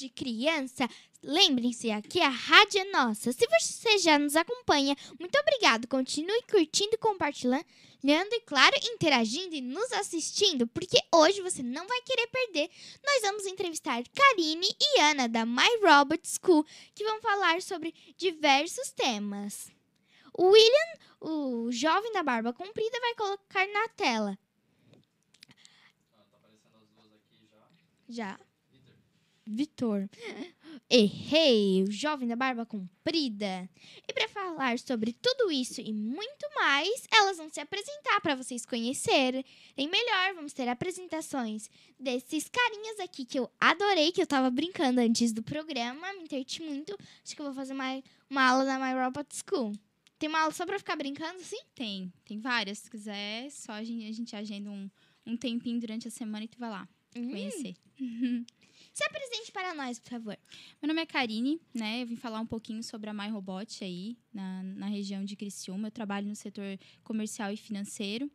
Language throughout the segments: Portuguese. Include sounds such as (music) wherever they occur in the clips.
De Criança. Lembrem-se, aqui a rádio é nossa. Se você já nos acompanha, muito obrigado. Continue curtindo, compartilhando e, claro, interagindo e nos assistindo, porque hoje você não vai querer perder. Nós vamos entrevistar Karine e Ana da My Robot School, que vão falar sobre diversos temas. O William, o jovem da barba comprida, vai colocar na tela. Ah, tá aparecendo as duas aqui já. Já. Vitor. Errei, o jovem da barba comprida. E para falar sobre tudo isso e muito mais, elas vão se apresentar para vocês conhecerem melhor. Vamos ter apresentações desses carinhas aqui que eu adorei, que eu tava brincando antes do programa, me enterti muito. Acho que eu vou fazer uma, uma aula na My Robot School. Tem uma aula só para ficar brincando, sim? Tem, tem várias. Se quiser, só a gente, a gente agenda um, um tempinho durante a semana e tu vai lá hum. conhecer. (laughs) Se apresente para nós, por favor. Meu nome é Karine, né? Eu vim falar um pouquinho sobre a MyRobot aí, na, na região de Criciúma. Eu trabalho no setor comercial e financeiro.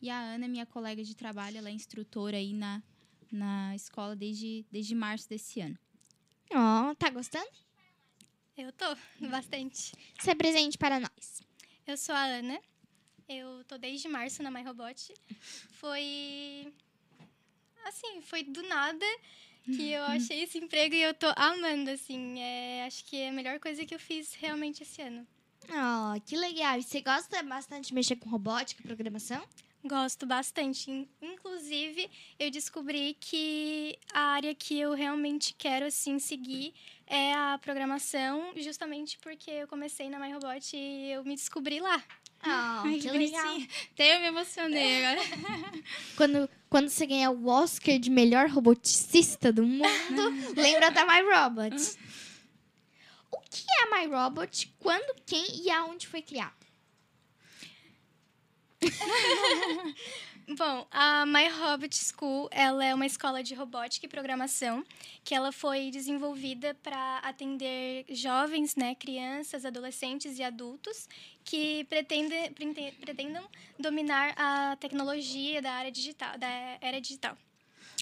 E a Ana, minha colega de trabalho, ela é instrutora aí na, na escola desde, desde março desse ano. Ó, oh, tá gostando? Eu tô, bastante. Se apresente para nós. Eu sou a Ana. Eu tô desde março na MyRobot. Foi assim, foi do nada que eu achei esse emprego e eu tô amando, assim. É, acho que é a melhor coisa que eu fiz realmente esse ano. Oh, que legal. E você gosta bastante de mexer com robótica e programação? Gosto bastante. Inclusive, eu descobri que a área que eu realmente quero, assim, seguir é a programação, justamente porque eu comecei na MyRobot e eu me descobri lá. Oh, que, que legal. Até eu me emocionei agora. (laughs) quando, quando você ganhar o Oscar de melhor roboticista do mundo, (laughs) lembra da My Robot. O que é My Robot? Quando, quem e aonde foi criado? (laughs) Bom, a My Robot School ela é uma escola de robótica e programação que ela foi desenvolvida para atender jovens, né, crianças, adolescentes e adultos que pretendem, pretendam dominar a tecnologia da área digital, da era digital.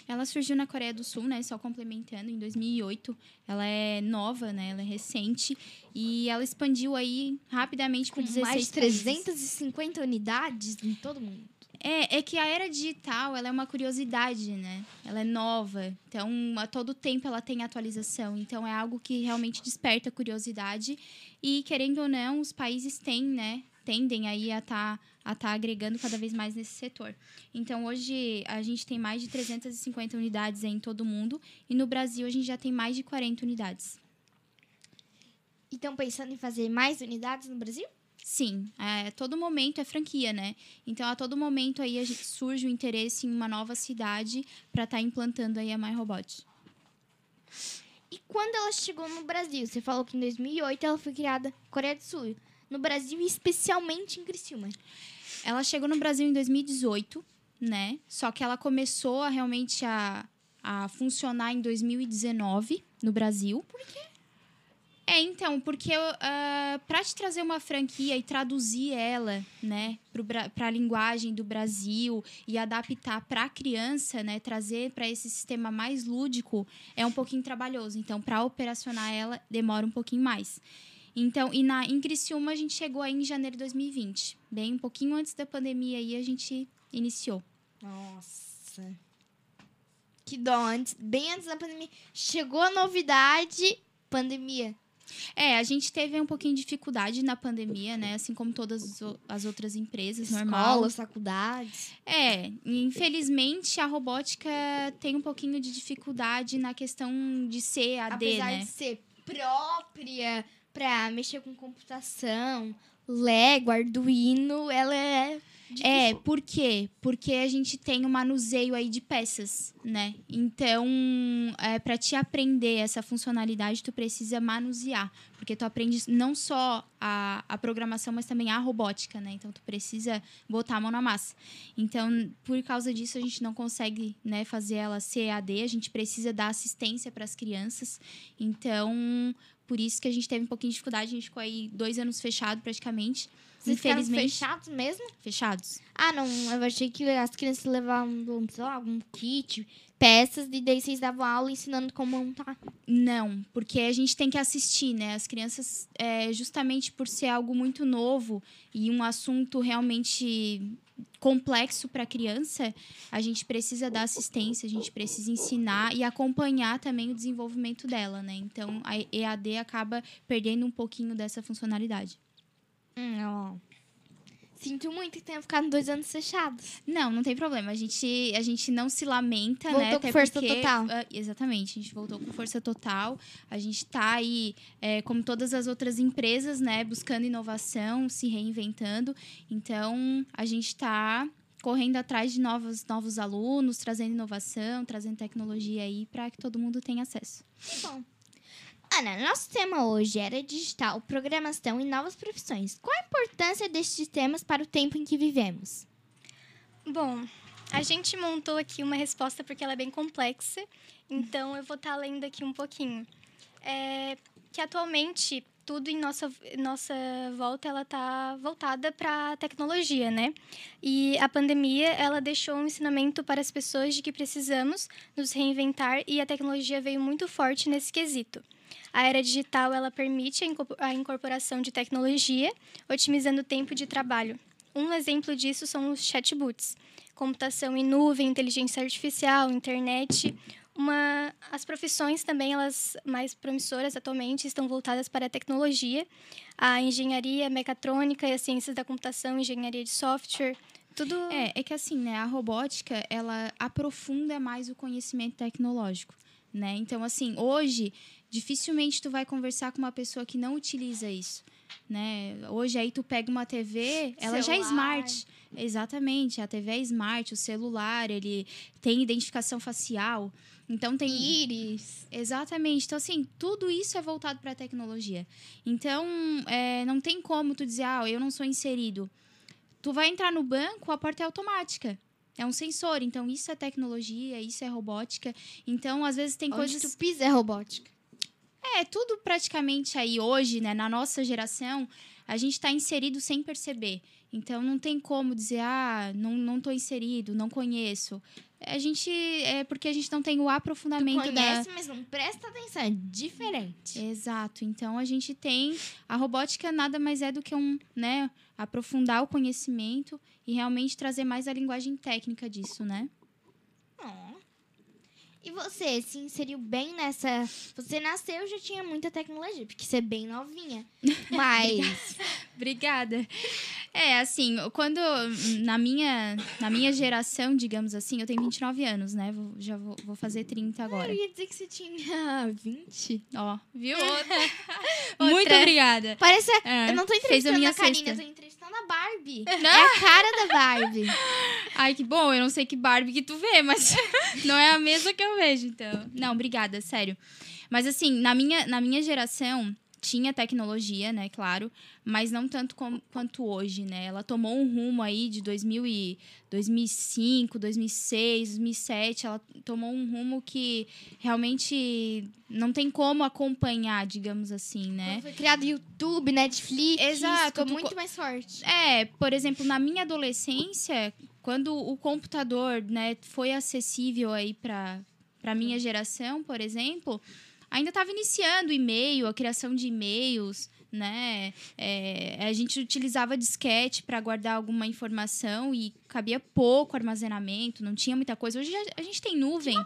Ela surgiu na Coreia do Sul, né? Só complementando, em 2008. Ela é nova, né? Ela é recente. E ela expandiu aí rapidamente com 16 mais de 350 unidades em todo o mundo. É, é que a era digital ela é uma curiosidade, né? Ela é nova. Então, a todo tempo ela tem atualização. Então, é algo que realmente desperta curiosidade. E, querendo ou não, os países têm, né? Tendem aí a estar tá, a tá agregando cada vez mais nesse setor. Então, hoje, a gente tem mais de 350 unidades em todo o mundo. E no Brasil, a gente já tem mais de 40 unidades. E estão pensando em fazer mais unidades no Brasil? Sim, a todo momento é franquia, né? Então, a todo momento aí surge o interesse em uma nova cidade para estar implantando aí a MyRobot. E quando ela chegou no Brasil? Você falou que em 2008 ela foi criada na Coreia do Sul. No Brasil, especialmente em Criciúma. Ela chegou no Brasil em 2018, né? Só que ela começou a realmente a, a funcionar em 2019 no Brasil. Por quê? É, então, porque uh, para te trazer uma franquia e traduzir ela, né, para a linguagem do Brasil e adaptar para a criança, né, trazer para esse sistema mais lúdico, é um pouquinho trabalhoso. Então, para operacionar ela, demora um pouquinho mais. Então, e na, em Criciúma a gente chegou aí em janeiro de 2020. Bem, um pouquinho antes da pandemia aí a gente iniciou. Nossa. Que dó, antes, bem antes da pandemia. Chegou a novidade, pandemia. É, a gente teve um pouquinho de dificuldade na pandemia, né? Assim como todas as outras empresas, Escolas, normal. faculdades. É, infelizmente a robótica tem um pouquinho de dificuldade na questão de ser AD, Apesar né? de ser própria para mexer com computação, Lego, Arduino, ela é É, por quê? Porque a gente tem um manuseio aí de peças, né? Então, é, para te aprender essa funcionalidade, tu precisa manusear. Porque tu aprende não só a, a programação, mas também a robótica, né? Então, tu precisa botar a mão na massa. Então, por causa disso, a gente não consegue né, fazer ela CAD. A gente precisa dar assistência para as crianças. Então, por isso que a gente teve um pouquinho de dificuldade. A gente ficou aí dois anos fechado praticamente. Vocês Infelizmente, fechados mesmo? fechados. Ah, não. Eu achei que as crianças levavam, sei lá, algum kit, peças, e daí vocês davam aula ensinando como montar. Não, porque a gente tem que assistir, né? As crianças, é, justamente por ser algo muito novo e um assunto realmente complexo para a criança, a gente precisa dar assistência, a gente precisa ensinar e acompanhar também o desenvolvimento dela, né? Então, a EAD acaba perdendo um pouquinho dessa funcionalidade. Hum, ó. Sinto muito que tenha ficado dois anos fechados. Não, não tem problema. A gente, a gente não se lamenta, Voltou né? com Até força porque- total. ah, exatamente, a gente voltou com força total. A gente tá aí, é, como todas as outras empresas, né? Buscando inovação, se reinventando. Então, a gente tá correndo atrás de novos, novos alunos, trazendo inovação, trazendo tecnologia aí para que todo mundo tenha acesso. Bom. Ana, nosso tema hoje era digital, programação e novas profissões. Qual a importância destes temas para o tempo em que vivemos? Bom, a gente montou aqui uma resposta porque ela é bem complexa, então eu vou estar lendo aqui um pouquinho. É que atualmente tudo em nossa, nossa volta ela está voltada para a tecnologia, né? E a pandemia ela deixou um ensinamento para as pessoas de que precisamos nos reinventar e a tecnologia veio muito forte nesse quesito. A era digital ela permite a inco- a incorporação de tecnologia, otimizando o tempo de trabalho. Um exemplo disso são os chatbots, computação em nuvem, inteligência artificial, internet. Uma, as profissões também, elas mais promissoras atualmente, estão voltadas para a tecnologia, a engenharia mecatrônica e as ciências da computação, engenharia de software, tudo... É, é que assim, né, a robótica, ela aprofunda mais o conhecimento tecnológico, né? Então, assim, hoje, dificilmente tu vai conversar com uma pessoa que não utiliza isso, né? Hoje aí tu pega uma TV, ela já é Celular. smart. Exatamente, a TV é smart, o celular, ele tem identificação facial. Então tem Íris. Exatamente. Então, assim, tudo isso é voltado para a tecnologia. Então, é, não tem como tu dizer, ah, eu não sou inserido. Tu vai entrar no banco, a porta é automática. É um sensor. Então, isso é tecnologia, isso é robótica. Então, às vezes tem Onde coisas. tu pisa é robótica. É, tudo praticamente aí hoje, né, na nossa geração, a gente está inserido sem perceber. Então não tem como dizer, ah, não, não tô inserido, não conheço. A gente. É porque a gente não tem o Tu aprofundamento da. conhece, mas não presta atenção. É diferente. Exato. Então a gente tem a robótica nada mais é do que um, né, aprofundar o conhecimento e realmente trazer mais a linguagem técnica disso, né? Ó. E você se inseriu bem nessa. Você nasceu já tinha muita tecnologia, porque você é bem novinha. (laughs) Mas. Obrigada. É, assim, quando na minha, na minha geração, digamos assim, eu tenho 29 anos, né? Vou- já vou, vou fazer 30 agora. Eu ia dizer que você tinha (laughs) 20. Ó, viu? (laughs) Outra. Muito obrigada. Parece. É, eu não tô fez a entrevistando minha a Karina, cesta. eu tô entrevistando a Barbie. É a cara da Barbie. Ai, que bom, eu não sei que Barbie que tu vê, mas não é a mesma que eu vejo, então. Não, obrigada, sério. Mas assim, na minha, na minha geração tinha tecnologia, né, claro, mas não tanto como, quanto hoje, né? Ela tomou um rumo aí de 2000 e 2005, 2006, 2007, ela tomou um rumo que realmente não tem como acompanhar, digamos assim, né? Quando foi criado YouTube, Netflix. Exato, Ficou muito co- mais forte. É, por exemplo, na minha adolescência, quando o computador, né, foi acessível aí para para minha geração, por exemplo, ainda estava iniciando o e-mail, a criação de e-mails, né? É, a gente utilizava disquete para guardar alguma informação e cabia pouco armazenamento, não tinha muita coisa. Hoje já- a gente tem nuvem,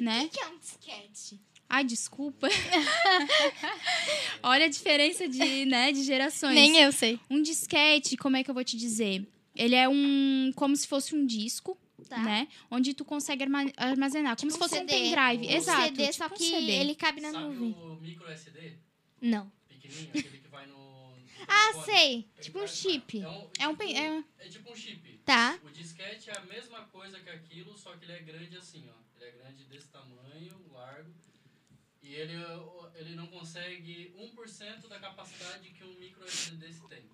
né? O que é um disquete? Ai, desculpa. (laughs) Olha a diferença de, né, de gerações. Nem eu sei. Um disquete, como é que eu vou te dizer? Ele é um. como se fosse um disco, Tá. né? Onde tu consegue arma- armazenar. Como Tipo se um fosse um CD. pendrive. Um Exato. CD, tipo só um que CD. ele cabe na Sabe nuvem. o micro SD? Não. Pequenininho, aquele que vai no. no Ah, telefone? sei. Ele Tipo um chip. É um, É um. tipo, É, é tipo um chip. Tá. O disquete é a mesma coisa que aquilo, só que ele é grande assim, ó. Ele é grande desse tamanho, largo. E ele, ele não consegue 1% da capacidade que um micro SD desse tem.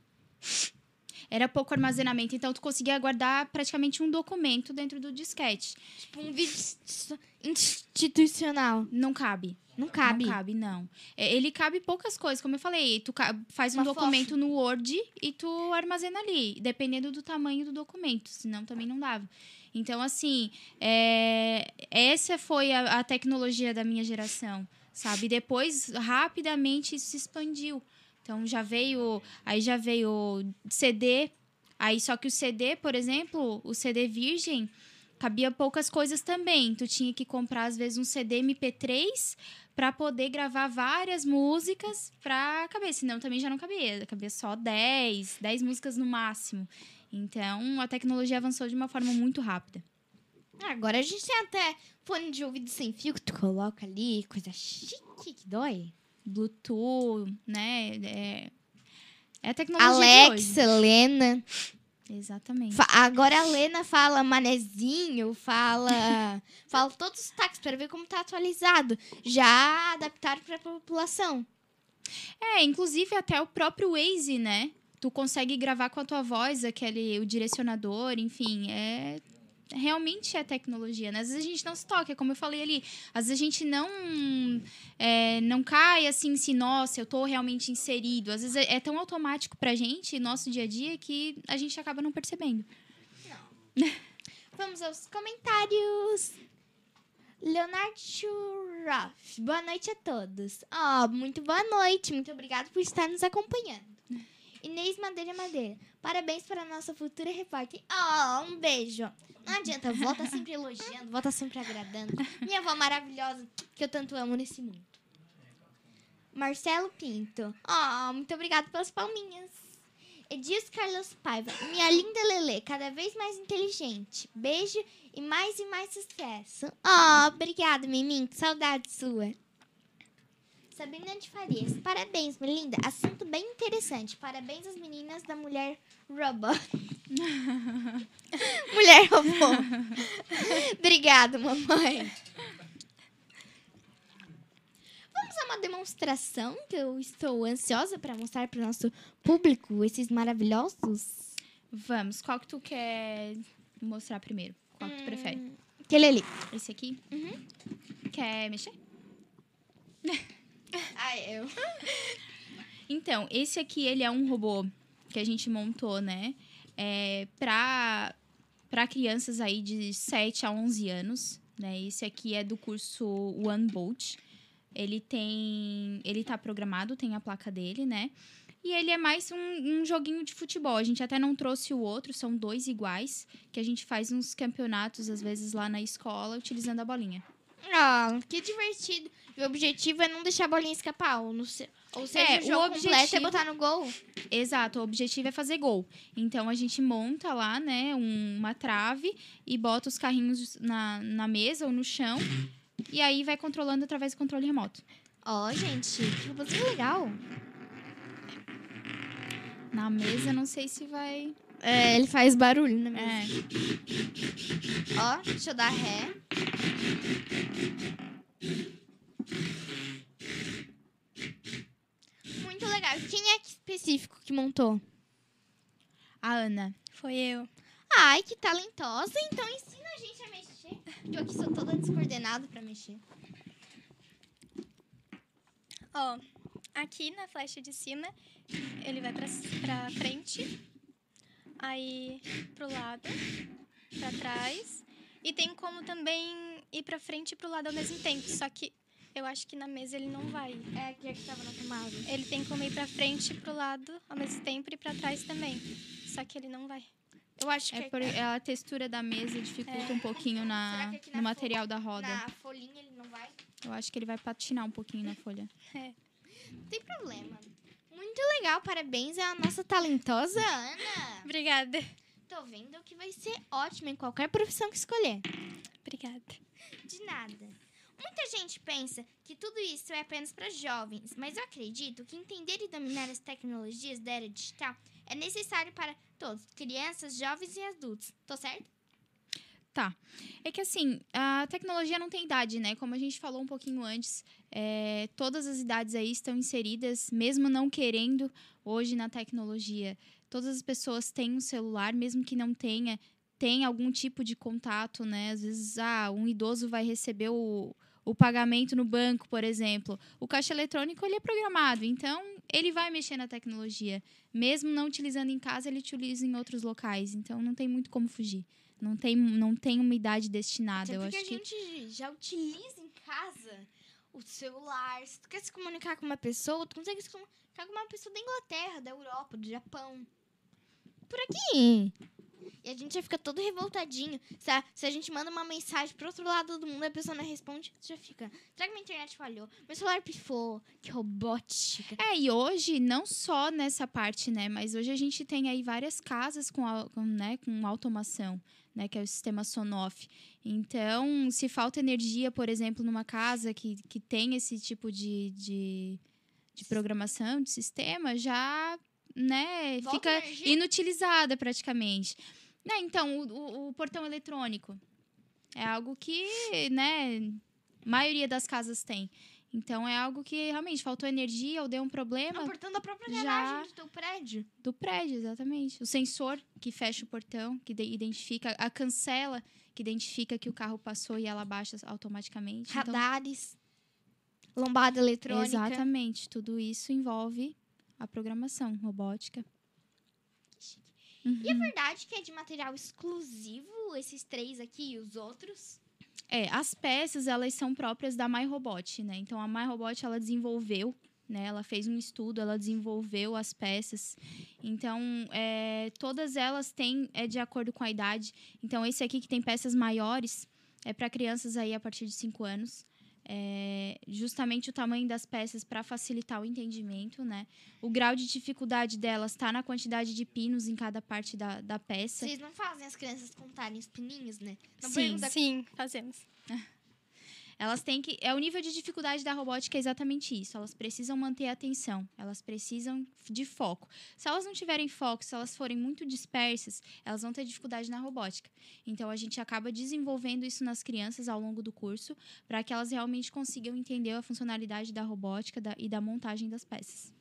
Era pouco armazenamento. Então, tu conseguia guardar praticamente um documento dentro do disquete. Tipo um vídeo inst- institucional. Não cabe. Não cabe. Não cabe, não. É, Ele cabe poucas coisas, como eu falei. Tu faz um Uma documento no Word e tu armazena ali, dependendo do tamanho do documento, senão também não dava. Então, assim, é, essa foi a, a tecnologia da minha geração, sabe? Depois, rapidamente, isso se expandiu. Então, já veio, aí já veio CD, aí só que o CD, por exemplo, o CD virgem, cabia poucas coisas também. Tu tinha que comprar, às vezes, um CD MP3 para poder gravar várias músicas pra caber. Senão também já não cabia. Cabia só 10, 10 músicas no máximo. Então, a tecnologia avançou de uma forma muito rápida. Ah, Agora a gente tem até fone de ouvido sem fio que tu coloca ali, coisa chique que dói. Bluetooth, né? É, é a tecnologia de hoje. Alexa, Lena. Exatamente. Fa- Agora a Lena fala manezinho, fala. (laughs) fala todos os táxis para ver como tá atualizado. Já adaptaram pra população. É, inclusive até o próprio Waze, né? Tu consegue gravar com a tua voz aquele o direcionador, enfim, é realmente é tecnologia, né? Às vezes a gente não se toca, como eu falei ali, às vezes a gente não é, não cai assim, se nossa, eu tô realmente inserido. Às vezes é, é tão automático pra gente, nosso dia a dia, que a gente acaba não percebendo. (laughs) Vamos aos comentários. Leonardo Schuraf. Boa noite a todos. Ó, muito boa noite. Muito obrigado por estar nos acompanhando. Inês Madeira Madeira. Parabéns para a nossa futura repórter. Ó, um beijo. Não adianta, volta sempre elogiando, volta sempre agradando. Minha avó maravilhosa, que eu tanto amo nesse mundo. Marcelo Pinto. Ó, muito obrigado pelas palminhas. Edilson Carlos Paiva. Minha linda Lelê, cada vez mais inteligente. Beijo e mais e mais sucesso. Oh, obrigada, Mimim. Saudade sua. Sabrina de Farias. Parabéns, minha linda. Assunto bem interessante. Parabéns às meninas da Mulher Robô. (laughs) mulher Robô. (laughs) Obrigada, mamãe. Vamos a uma demonstração que eu estou ansiosa para mostrar para o nosso público esses maravilhosos. Vamos, qual que tu quer mostrar primeiro? Qual que tu prefere? Aquele ali. Esse aqui? Quer mexer? (laughs) (laughs) Ah, eu. Então, esse aqui, ele é um robô que a gente montou, né? É, pra, pra crianças aí de 7 a 11 anos, né? Esse aqui é do curso One Bolt. Ele tem... Ele tá programado, tem a placa dele, né? E ele é mais um, um joguinho de futebol. A gente até não trouxe o outro, são dois iguais, que a gente faz uns campeonatos, às vezes, lá na escola, utilizando a bolinha. Ah, que divertido. E o objetivo é não deixar a bolinha escapar. Ou, no ou seja, É, o o jogo completo é objetivo- botar no gol. Exato, o objetivo é fazer gol. Então a gente monta lá, né, um- uma trave e bota os carrinhos na, na mesa ou no chão. E aí vai controlando através do controle remoto. Ó, gente, que robozinho legal. Na mesa, não sei se vai. É, ele faz barulho, né? É. Ó, deixa eu dar ré. Muito legal. Quem é que específico que montou? A Ana. Foi eu. Ai, que talentosa. Então ensina a gente a mexer. Eu aqui sou toda descoordenada pra mexer. Ó, aqui na flecha de cima, ele vai pra, pra frente, aí pro lado, pra trás. E tem como também ir pra frente e pro lado ao mesmo tempo. Só que eu acho que na mesa ele não vai. É, que é que tava na tomada. Ele tem como ir pra frente e pro lado ao mesmo tempo e pra trás também. Só que ele não vai. Eu acho que É por, é a textura da mesa dificulta um pouquinho Será na, que aqui na no material da roda. na folhinha ele não vai. Eu acho que ele vai patinar um pouquinho na folha. Não tem problema. Muito legal, parabéns à nossa talentosa Ana. Obrigada. Tô vendo que vai ser ótimo em qualquer profissão que escolher. Obrigada. De nada. Muita gente pensa que tudo isso é apenas para jovens, mas eu acredito que entender e dominar as tecnologias da era digital é necessário para todos, crianças, jovens e adultos. Tô certo? Tá. É que assim, a tecnologia não tem idade, né? Como a gente falou um pouquinho antes, é, todas as idades aí estão inseridas, mesmo não querendo, hoje na tecnologia. Todas as pessoas têm um celular, mesmo que não tenha, tem algum tipo de contato, né? Às vezes, ah, um idoso vai receber o, o pagamento no banco, por exemplo. O caixa eletrônico, ele é programado, então ele vai mexer na tecnologia. Mesmo não utilizando em casa, ele utiliza em outros locais. Então, não tem muito como fugir. Não tem, não tem uma idade destinada. Até Eu acho a que gente já utiliza em casa o celular. Se tu quer se comunicar com uma pessoa, tu consegue se comunicar com uma pessoa da Inglaterra, da Europa, do Japão. Por aqui. E a gente já fica todo revoltadinho. Se a, se a gente manda uma mensagem pro outro lado do mundo e a pessoa não responde, já fica. Será que minha internet falhou? Meu celular pifou. Que robótica. É, e hoje, não só nessa parte, né? Mas hoje a gente tem aí várias casas com, com, né, com automação, né? Que é o sistema Sonoff. Então, se falta energia, por exemplo, numa casa que, que tem esse tipo de, de, de programação, de sistema, já, né? Volta fica energia? inutilizada praticamente. Né, então, o, o- o portão eletrônico é algo que, né? maioria das casas tem. Então, é algo que realmente faltou energia ou deu um problema. Não, portão da própria garagem do teu prédio. Do prédio, exatamente. O sensor que fecha o portão, que de- identifica, a cancela que identifica que o carro passou e ela baixa automaticamente. Então, Radares. Lombada eletrônica. exatamente. Tudo isso envolve a programação robótica. E é verdade que é de material exclusivo, esses três aqui e os outros? É, as peças, elas são próprias da MyRobot, né? Então, a MyRobot, ela desenvolveu, né? Ela fez um estudo, ela desenvolveu as peças. Então, é, todas elas têm, é de acordo com a idade. Então, esse aqui que tem peças maiores, é para crianças aí a partir de 5 anos. É, justamente o tamanho das peças para facilitar o entendimento, né? O grau de dificuldade delas está na quantidade de pinos em cada parte da, da peça. Vocês não fazem as crianças contarem os pininhos, né? Não Sim. pergunta Sim, fazemos. Elas têm que. É o nível de dificuldade da robótica é exatamente isso. Elas precisam manter a atenção. Elas precisam de foco. Se elas não tiverem foco, se elas forem muito dispersas, elas vão ter dificuldade na robótica. Então a gente acaba desenvolvendo isso nas crianças ao longo do curso, para que elas realmente consigam entender a funcionalidade da robótica da- e da montagem das peças.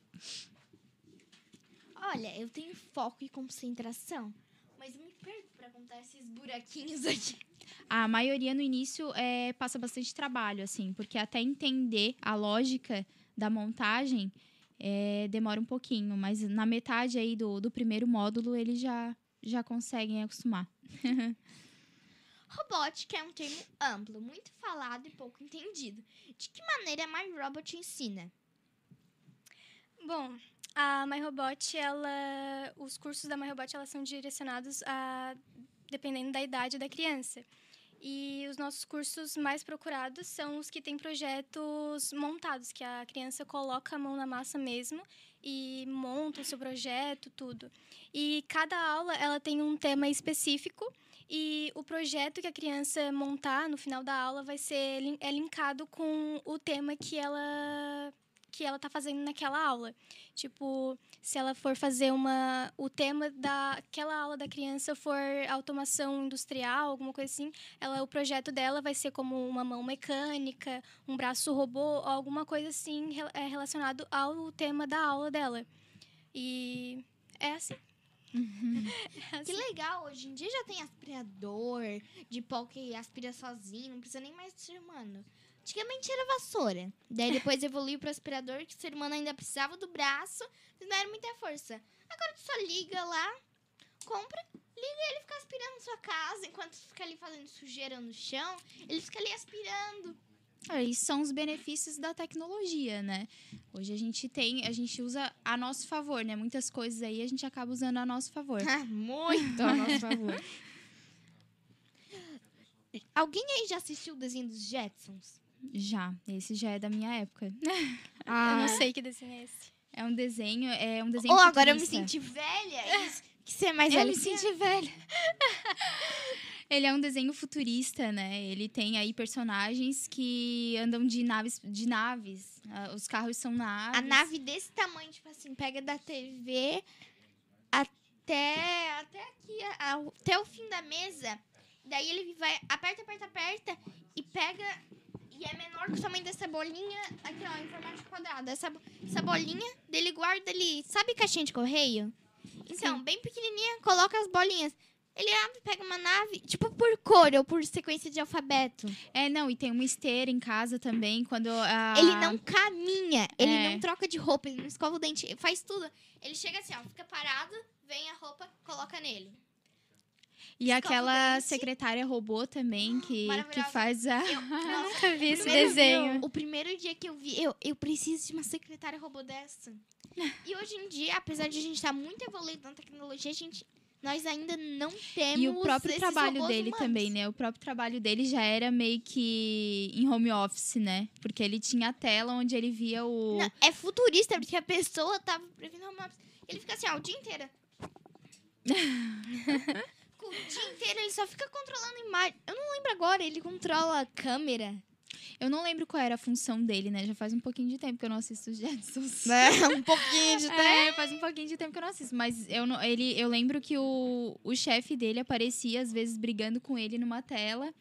Olha, eu tenho foco e concentração, mas eu me perco pra contar esses buraquinhos aqui. A maioria no início é, passa bastante trabalho, assim, porque até entender a lógica da montagem é, demora um pouquinho, mas na metade aí do, do primeiro módulo eles já, já conseguem acostumar. (laughs) Robótica é um termo amplo, muito falado e pouco entendido. De que maneira a MyRobot ensina? Bom, a MyRobot, ela, os cursos da MyRobot, elas são direcionados a dependendo da idade da criança. E os nossos cursos mais procurados são os que têm projetos montados, que a criança coloca a mão na massa mesmo e monta o seu projeto, tudo. E cada aula ela tem um tema específico e o projeto que a criança montar no final da aula vai ser é linkado com o tema que ela que ela tá fazendo naquela aula. Tipo, se ela for fazer uma o tema daquela aula da criança for automação industrial, alguma coisa assim, ela o projeto dela vai ser como uma mão mecânica, um braço robô, alguma coisa assim é, relacionado ao tema da aula dela. E é assim. (laughs) É Que assim. legal, hoje em dia já tem aspirador de pó que aspira sozinho, não precisa nem mais de ser humano. Antigamente era vassoura. Daí depois evoluiu pro aspirador, que o ser humano ainda precisava do braço, não era muita força. Agora tu só liga lá, compra, liga e ele fica aspirando na sua casa, enquanto tu fica ali fazendo sujeira no chão, ele fica ali aspirando. É, e são os benefícios da tecnologia, né? Hoje a gente tem, a gente usa a nosso favor, né? Muitas coisas aí a gente acaba usando a nosso favor. (laughs) Muito a nosso favor. (laughs) Alguém aí já assistiu o desenho dos Jetsons? Já, esse já é da minha época. (laughs) Eu não sei que desenho é esse. É um desenho, é um desenho Ou agora eu me senti velha? Isso, que ser mais Eu velha. me senti velha. (laughs) Ele é um desenho futurista, né? Ele tem aí personagens que andam de naves, de naves. Ah, Os carros são naves. A nave desse tamanho, tipo assim, pega da TV até, até aqui, até o fim da mesa. Daí ele vai, aperta, aperta, aperta e pega. E é menor que o tamanho dessa bolinha, aqui ó, em formato quadrado. Essa, essa bolinha, dele guarda ali. Sabe caixinha de correio? Então, bem pequenininha, coloca as bolinhas. Ele abre, pega uma nave, tipo por cor ou por sequência de alfabeto. É, não, e tem uma esteira em casa também, quando a... Ele não caminha, ele É. não troca de roupa, ele não escova o dente, faz tudo. Ele chega assim, ó, fica parado, vem a roupa, coloca nele. E aquela secretária robô também, que, que faz a... Eu, (laughs) Eu nunca vi esse desenho. O primeiro dia que eu vi, eu, eu preciso de uma secretária robô dessa. E hoje em dia, apesar de a gente estar muito evoluído na tecnologia, a gente, nós ainda não temos E o próprio esses trabalho dele humanos. também, né? O próprio trabalho dele já era meio que em home office, né? Porque ele tinha a tela onde ele via o... Não, é futurista, porque a pessoa tava prevendo home office. Ele fica assim, ó, o dia inteiro. (laughs) o dia inteiro ele só fica controlando imagem. Eu não lembro agora, ele controla a câmera. Eu não lembro qual era a função dele, né? Já faz um pouquinho de tempo que eu não assisto Jetsons. (laughs) um pouquinho de É, faz um pouquinho de tempo que eu não assisto. Mas eu, não, ele, eu lembro que o, o chefe dele aparecia, às vezes, brigando com ele numa tela.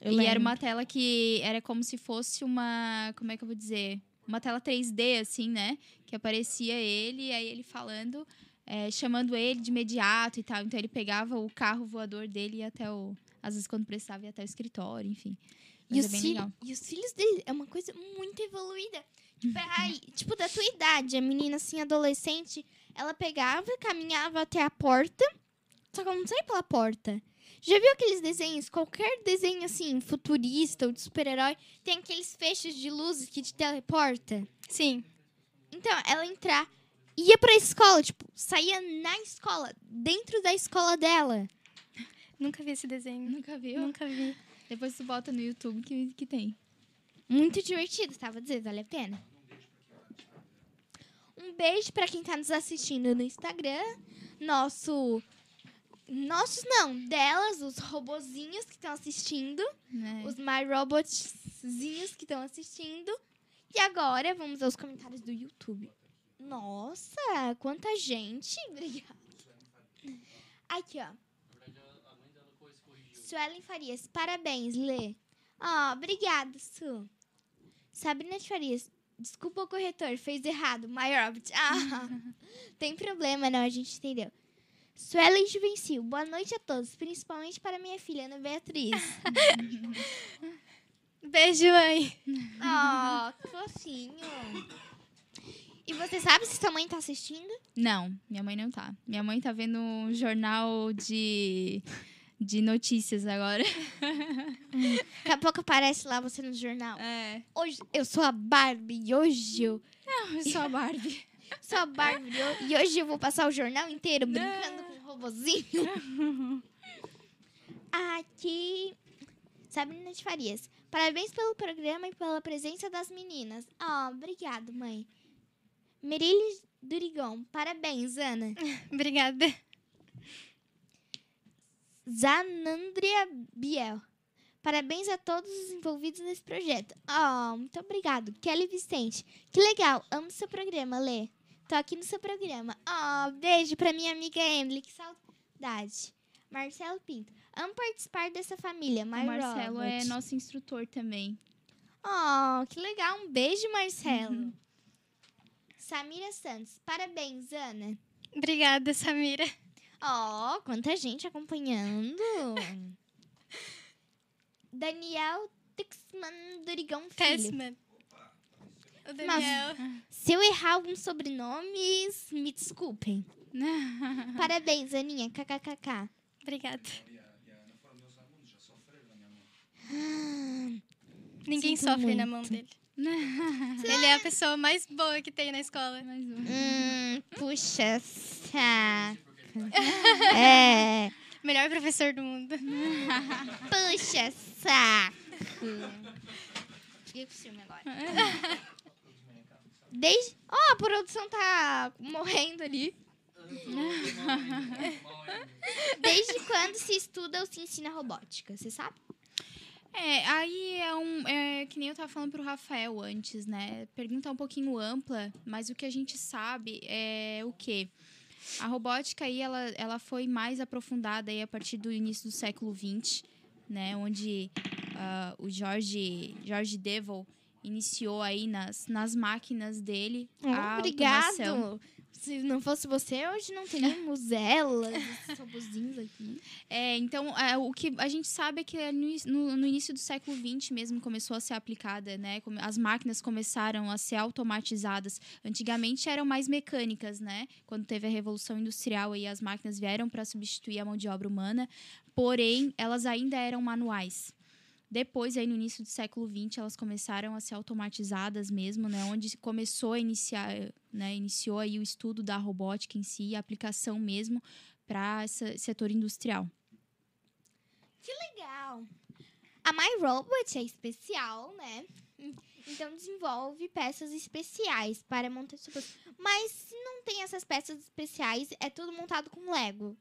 Eu e era lembro. uma tela que era como se fosse uma. Como é que eu vou dizer? Uma tela 3D, assim, né? Que aparecia ele, e aí ele falando, é, chamando ele de imediato e tal. Então ele pegava o carro voador dele e ia até o. Às vezes, quando precisava, ia até o escritório, enfim. E Mas os, é filho- e os filhos dele é uma coisa muito evoluída. Tipo, ai, (laughs) tipo, da tua idade, a menina assim, adolescente, ela pegava, caminhava até a porta, só que ela não saía pela porta. Já viu aqueles desenhos? Qualquer desenho assim, futurista ou de super-herói, tem aqueles feixes de luzes que te teleporta. Sim. Então, ela entrar, ia pra escola, tipo, saía na escola, dentro da escola dela. Nunca vi esse desenho. Nunca viu? Nunca vi. Depois tu bota no YouTube que, que tem. Muito divertido, tava dizendo, vale a pena. Um beijo pra quem tá nos assistindo no Instagram. Nosso. Nossos não, delas, os robozinhos que estão assistindo. Né? Os My Robotzinhos que estão assistindo. E agora vamos aos comentários do YouTube. Nossa, quanta gente! (laughs) Obrigada. Aqui, ó. Suelen Farias, parabéns, Lê. Ó, obrigada, Su. Sabrina de Farias, desculpa o corretor, fez errado. Robert. Ah, (laughs) tem problema, não, a gente entendeu. Suelen Juvencil, boa noite a todos, principalmente para minha filha, Ana Beatriz. (laughs) Beijo, mãe. Ó, que fofinho. E você sabe se sua mãe tá assistindo? Não, minha mãe não tá. Minha mãe tá vendo um jornal de, de notícias agora. Daqui a pouco aparece lá você no jornal. É. Hoje eu sou a Barbie e hoje eu Eu sou a Barbie. (laughs) sou a Barbie e ho- hoje eu vou passar o jornal inteiro brincando com o robozinho. (laughs) Aqui. Sabrina de Farias. Parabéns pelo programa e pela presença das meninas. Oh, obrigado, mãe. Merilis Durigon. Parabéns, Ana. (laughs) Obrigada. Zanandria Biel. Parabéns a todos os envolvidos nesse projeto. Oh, muito obrigado. Kelly Vicente. Que legal. Amo seu programa, Lê. Tô aqui no seu programa. Oh, beijo pra minha amiga Emily. Que saudade. Marcelo Pinto. Amo participar dessa família. O My Marcelo Robot. é nosso instrutor também. Oh, que legal. Um beijo, Marcelo. (laughs) Samira Santos. Parabéns, Ana. Obrigada, Samira. Ó, quanta gente acompanhando. (laughs) Daniel Tixman Durigão Filho. O Daniel. Se eu errar alguns sobrenomes, me desculpem. (laughs) Parabéns, Aninha. KKKK. Obrigada. Ninguém Sinto sofre na muito. mão dele. (laughs) Ele é a pessoa mais boa que tem na escola. Mais um. Hum, puxa saco. (laughs) É, Melhor professor do mundo. puxa saco. Fiquei com ciúme agora. Desde... Ó, a produção tá morrendo ali. (laughs) Desde quando se estuda ou se ensina robótica? Você sabe? É, aí é um. É, que nem eu tava falando pro Rafael antes, né? Pergunta um pouquinho ampla, mas o que a gente sabe é o quê? A robótica aí, ela, ela foi mais aprofundada aí a partir do início do século XX, né? Onde ah, o George, George Devil iniciou aí nas, nas máquinas dele a automação. Se não fosse você, hoje não teríamos (laughs) elas, esses robozinhos aqui. É, então, é, o que a gente sabe é que é no, no- início do século XX mesmo começou a ser aplicada, né? As máquinas começaram a ser automatizadas. Antigamente eram mais mecânicas, né? Quando teve a Revolução Industrial aí as máquinas vieram para substituir a mão de obra humana, porém, elas ainda eram manuais. Depois, aí no início do século XX, elas começaram a ser automatizadas mesmo, né? Onde começou a iniciar, né? Iniciou aí o estudo da robótica em si, a aplicação mesmo para esse setor industrial. Legal. A My Robot é especial, né? Então desenvolve peças especiais para montar. Mas se não tem essas peças especiais, é tudo montado com Lego.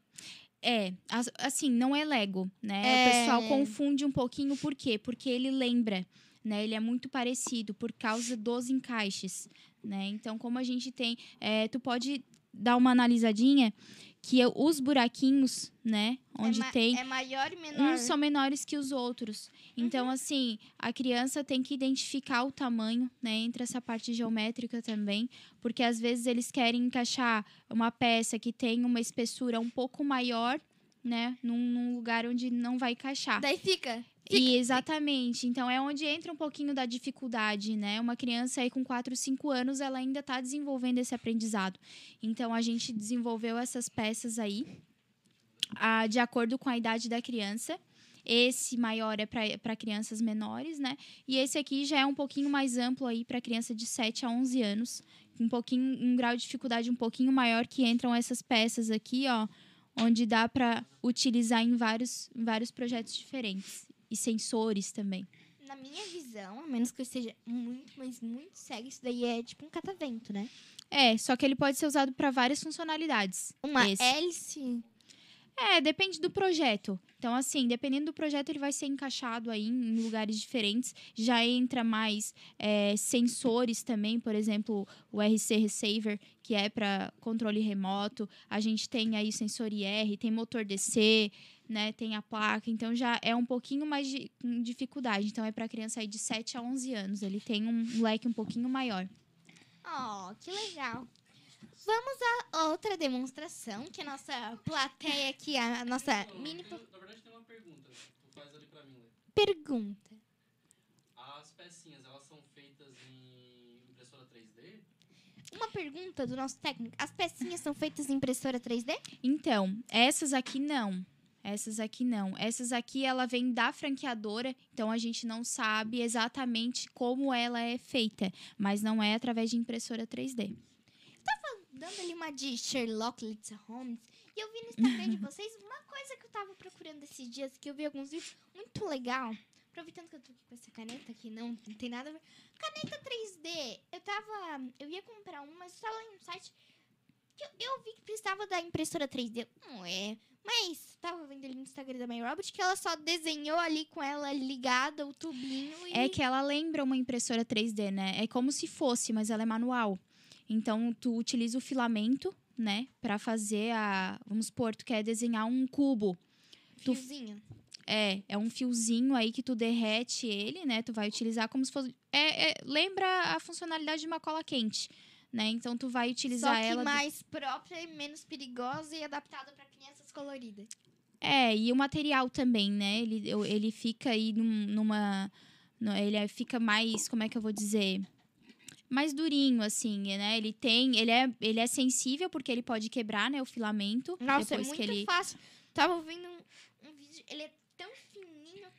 É, as- assim, não é Lego, né? É. O pessoal confunde um pouquinho, por quê? Porque ele lembra, né? Ele é muito parecido por causa dos encaixes, né? Então, como a gente tem... é, tu pode dar uma analisadinha que eu- os buraquinhos, né? Onde é tem... É maior e menor. Uns são menores que os outros. Então, assim, a criança tem que identificar o tamanho, né? Entre essa parte geométrica também. Porque às vezes eles querem encaixar uma peça que tem uma espessura um pouco maior, né? Num, num lugar onde não vai encaixar. Daí fica. E exatamente. Então é onde entra um pouquinho da dificuldade, né? Uma criança aí com 4, 5 anos, ela ainda está desenvolvendo esse aprendizado. Então a gente desenvolveu essas peças aí ah, de acordo com a idade da criança. Esse maior é para crianças menores, né? E esse aqui já é um pouquinho mais amplo aí para criança de 7 a 11 anos. Um pouquinho um grau de dificuldade um pouquinho maior que entram essas peças aqui, ó, onde dá para utilizar em vários, vários projetos diferentes e sensores também. Na minha visão, a menos que eu esteja muito, mas muito cega, isso daí é tipo um catavento, né? É, só que ele pode ser usado para várias funcionalidades. Uma Esse. hélice. É, depende do projeto. Então, assim, dependendo do projeto, ele vai ser encaixado aí em lugares diferentes. Já entra mais é, sensores também, por exemplo, o RC Receiver, que é para controle remoto. A gente tem aí sensor IR, tem motor DC, né? Tem a placa. Então, já é um pouquinho mais de com dificuldade. Então, é para criança aí de 7 a 11 anos. Ele tem um leque um pouquinho maior. Oh, que legal. Vamos a outra demonstração que a nossa plateia aqui, a nossa Não, mini na, na verdade, tem uma pergunta. Tu faz ali pra mim, Lê. pergunta. As pecinhas, elas são feitas em impressora 3D? Uma pergunta do nosso técnico. As pecinhas são feitas em impressora 3D? Então, essas aqui não. Essas aqui não. Essas aqui ela vem da franqueadora, então a gente não sabe exatamente como ela é feita, mas não é através de impressora 3D. Dando ali uma de Sherlock Holmes. E eu vi no Instagram de (laughs) vocês uma coisa que eu tava procurando esses dias, que eu vi alguns vídeos muito legal. aproveitando que eu tô aqui com essa caneta que não, não tem nada a ver. Caneta 3D. Eu tava. Eu ia comprar uma, mas eu tava lá em um site que eu, eu vi que precisava da impressora 3D. Não é. Mas tava vendo ali no Instagram da MyRobot que ela só desenhou ali com ela ligada, o tubinho e. É que ela lembra uma impressora 3D, né? É como se fosse, mas ela é manual. Então, tu utiliza o filamento, né? Pra fazer a. Vamos supor, tu quer desenhar um cubo. tu- Fiozinho. É, é um fiozinho aí que tu derrete ele, né? Tu vai utilizar como se fosse. É, é- lembra a funcionalidade de uma cola quente, né? Então tu vai utilizar Só que ela. mais própria e menos perigosa e adaptada pra crianças É, e o material também, né? Ele, ele fica aí num- numa. Ele é- fica mais. Como é que eu vou dizer? Mais durinho, assim, né? Ele tem. Ele é, ele é sensível porque ele pode quebrar, né? O filamento. Nossa, é muito que ele. fácil. Tava vendo um, um vídeo, ele é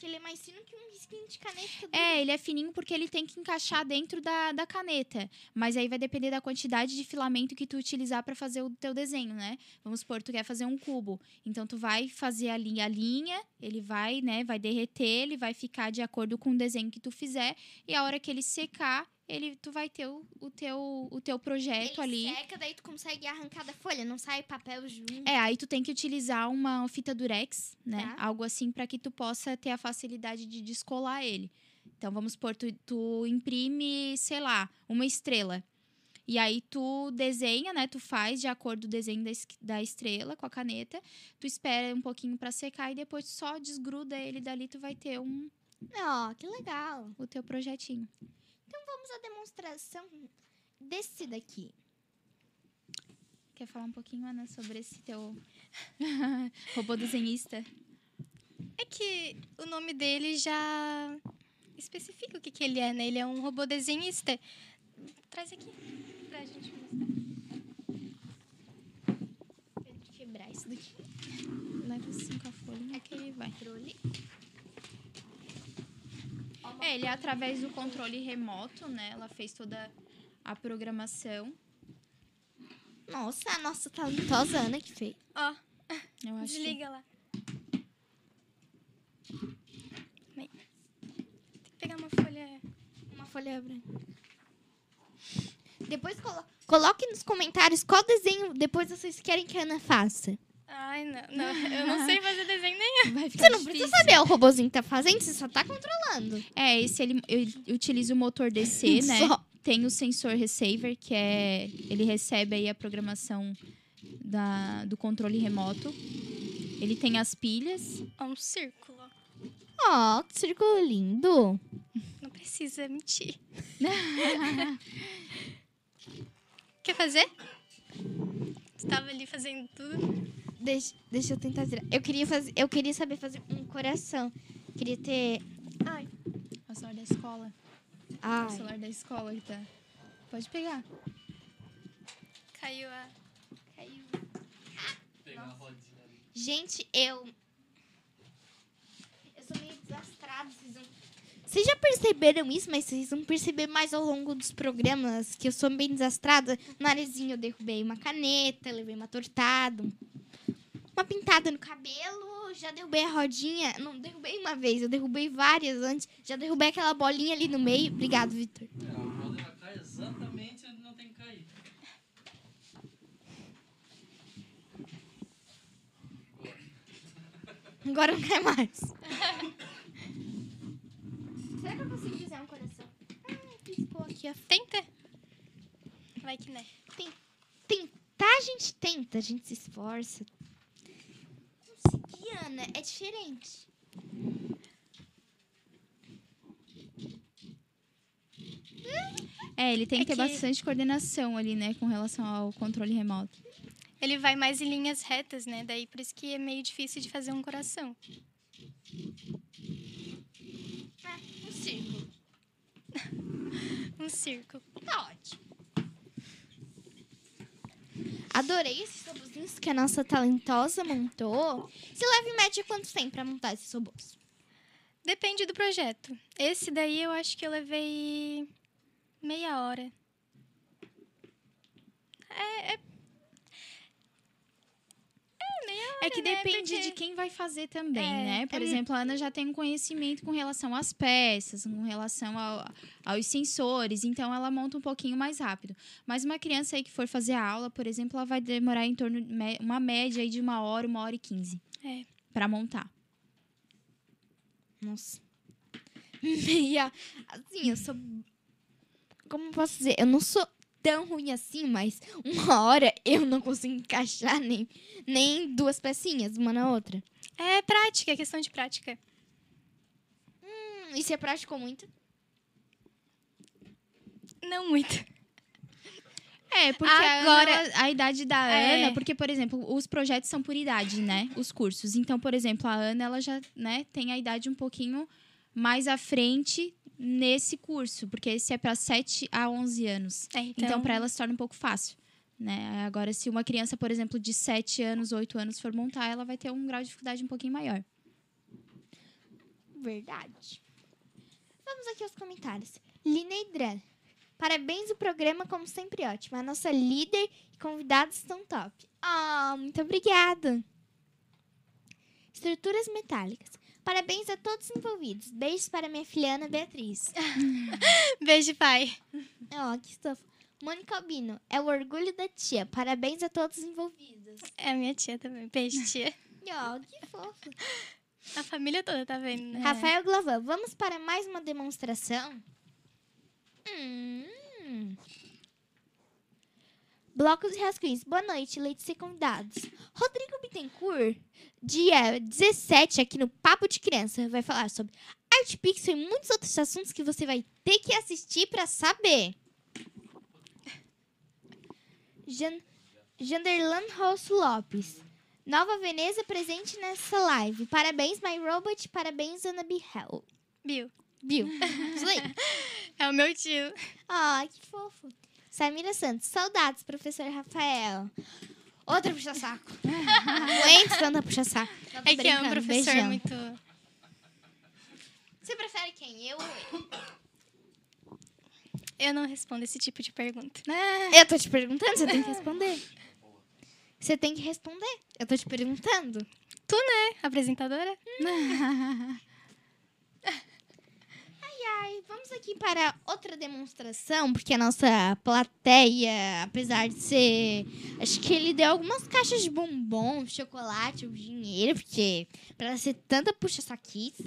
tão fininho que ele é mais fino que um risquinho de caneta. do- É, ele é fininho porque ele tem que encaixar dentro da, da caneta. Mas aí vai depender da quantidade de filamento que tu utilizar para fazer o teu desenho, né? Vamos supor, tu quer fazer um cubo. Então, tu vai fazer a linha, a linha, ele vai, né? Vai derreter, ele vai ficar de acordo com o desenho que tu fizer. E a hora que ele secar, ele, tu vai ter o, o teu, o teu projeto ele ali. seca, daí tu consegue arrancar da folha, não sai papel junto. É, aí tu tem que utilizar uma fita durex, né? Tá. Algo assim para que tu possa ter a facilidade de descolar ele. Então vamos supor, tu, tu imprime, sei lá, uma estrela. E aí tu desenha, né? Tu faz de acordo com o desenho da, da estrela com a caneta. Tu espera um pouquinho para secar e depois tu só desgruda ele dali, tu vai ter um, Ó, que legal. o teu projetinho. Vamos à demonstração desse daqui. Quer falar um pouquinho, Ana, sobre esse teu (laughs) robô desenhista? É que o nome dele já especifica o que, que ele é, né? Ele é um robô desenhista. Traz aqui pra gente mostrar. Quebrar isso daqui. Leva assim com a folhinha que ele vai. Controle. É, ele é através do controle remoto, né? Ela fez toda a programação. Nossa, a nossa talentosa Ana que fez. Ó, Eu acho que- desliga lá. Bem, Tem que pegar uma folha. Uma folha branca. Depois colo coloque nos comentários qual desenho depois vocês querem que a Ana faça. Ai, não, não. Eu não sei fazer desenho nenhum. (laughs) Vai ficar Você não difícil. precisa saber o robozinho que tá fazendo, você só tá controlando. É, esse ele, ele utiliza o motor DC, (laughs) né? Só. Tem o sensor receiver, que é. Ele recebe aí a programação da, do controle remoto. Ele tem as pilhas. Ó, um círculo. Ó, que círculo lindo. Não precisa mentir. (laughs) Quer fazer? Você tava ali fazendo tudo. Deixa, deixa eu tentar tirar. Eu queria, fazer, eu queria saber fazer um coração. Queria ter. Ai. É o celular da escola. É o celular da escola que tá. Pode pegar. Caiu a. Caiu. Pegar a rodinha ali. Gente, eu. Eu sou meio desastrada. Vocês, vão... vocês já perceberam isso, mas vocês vão perceber mais ao longo dos programas que eu sou bem desastrada. No arezinho eu derrubei uma caneta, levei uma tortada, um- uma pintada no cabelo, já derrubei a rodinha. Não derrubei uma vez, eu derrubei várias antes. Já derrubei aquela bolinha ali no meio. Obrigado, Vitor. É, cai exatamente onde não tem que cair. Agora não quer mais. (laughs) Será que eu consigo desenhar um coração? Ah, piscou aqui a Tenta. Vai que né. Tentar a gente tenta, a gente se esforça. Conseguir, Ana, é diferente. É, ele tem É que ter que- bastante coordenação ali, né? Com relação ao controle remoto. Ele vai mais em linhas retas, né? Daí por isso que é meio difícil de fazer um coração. Um círculo. Um círculo. Tá ótimo. Adorei esses robozinhos que a nossa talentosa montou. Se leva em média quanto tempo pra montar esses robôs? Depende do projeto. Esse daí eu acho que eu levei meia hora. É, é É que né? depende Porque- de quem vai fazer também, É, né? Por é- exemplo, a Ana já tem um conhecimento com relação às peças, com relação ao- aos sensores, então ela monta um pouquinho mais rápido. Mas uma criança aí que for fazer a aula, por exemplo, ela vai demorar em torno de uma média aí de uma hora, uma hora e quinze É. para montar. Nossa. (laughs) Meia. Assim, eu sou. Como posso dizer? Eu não sou tão ruim assim, mas uma hora eu não consigo encaixar nem, nem duas pecinhas, uma na outra. É prática, é questão de prática. Hum, e você praticou muito? Não muito. É, porque Agora- a, Ana, a idade da É. Ana, porque, por exemplo, os projetos são por idade, né? Os cursos. Então, por exemplo, a Ana, ela já né, tem a idade um pouquinho mais à frente nesse curso, porque esse é para 7 a 11 anos. É, Então, então, para ela se torna um pouco fácil. Né? Agora, se uma criança, por exemplo, de 7 anos, 8 anos for montar, ela vai ter um grau de dificuldade um pouquinho maior. Verdade. Vamos aqui aos comentários. Lina Idran. Parabéns, o programa, como sempre, ótimo. A nossa líder e convidados estão top. Ah, muito obrigada. Estruturas metálicas. Parabéns a todos envolvidos. Beijos para minha filha Ana Beatriz. (laughs) Beijo, pai. Ó, que fofo. Mônica Albino. É o orgulho da tia. Parabéns a todos envolvidos. É a minha tia também. Beijo, tia. (laughs) Ó, que fofo. A família toda tá vendo, né? Rafael Glavan, vamos para mais uma demonstração? Hum. Blocos e rascunhos. Boa noite, leitos e convidados. Rodrigo Bittencourt, dia 17, aqui no Papo de Criança, vai falar sobre Art Pixel e muitos outros assuntos que você vai ter que assistir para saber. Jan Janderlan Rosso Lopes. Nova Veneza presente nessa live. Parabéns, My Robot. Parabéns, Ana Bihel. Bill. Bill. (laughs) Isso aí. É o meu tio. Ah, que fofo. Samira Santos. Saudades, professor Rafael. Outra puxa-saco. Muito tanta puxa-saco. É que é um professor Beijão. muito. Você prefere quem? Eu ou ele? Eu não respondo esse tipo de pergunta. (laughs) Eu tô te perguntando, você tem que responder. Você tem que responder. Eu tô te perguntando. É, apresentadora? (laughs) Ai, vamos aqui para outra demonstração, porque a nossa plateia, apesar de ser. Acho que ele deu algumas caixas de bombom, chocolate, dinheiro, porque pra ser tanta puxa-saquice.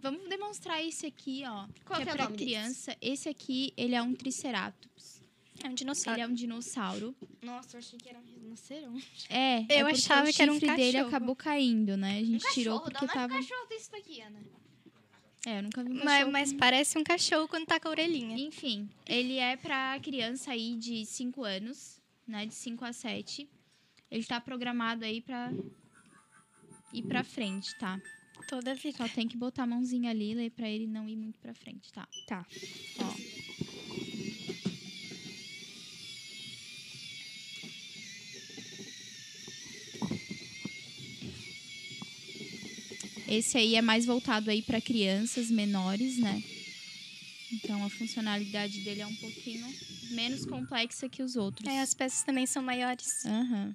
Vamos demonstrar esse aqui, ó. Qual que que é é o pra criança. Esse aqui, ele é um triceratops. É um dinossauro. Ele é um dinossauro. Nossa, eu achei que era um rinoceronte. É, Eu é achava que era um chifre dele cachorro. acabou caindo, né? A gente Um tirou cachorro, porque dá tava. cachorro desse daqui, Ana. É, eu nunca vi um Mas, cachorro. mas parece um cachorro quando tá com a orelhinha. Enfim, ele é pra criança aí de 5 anos, né? De 5 a 7. Ele tá programado aí pra ir pra frente, tá? Toda vida. Só tem que botar a mãozinha ali né, pra ele não ir muito pra frente, tá? Tá. Ó. Esse aí é mais voltado aí para crianças menores, né? Então a funcionalidade dele é um pouquinho menos complexa que os outros. É, as peças também são maiores. Aham.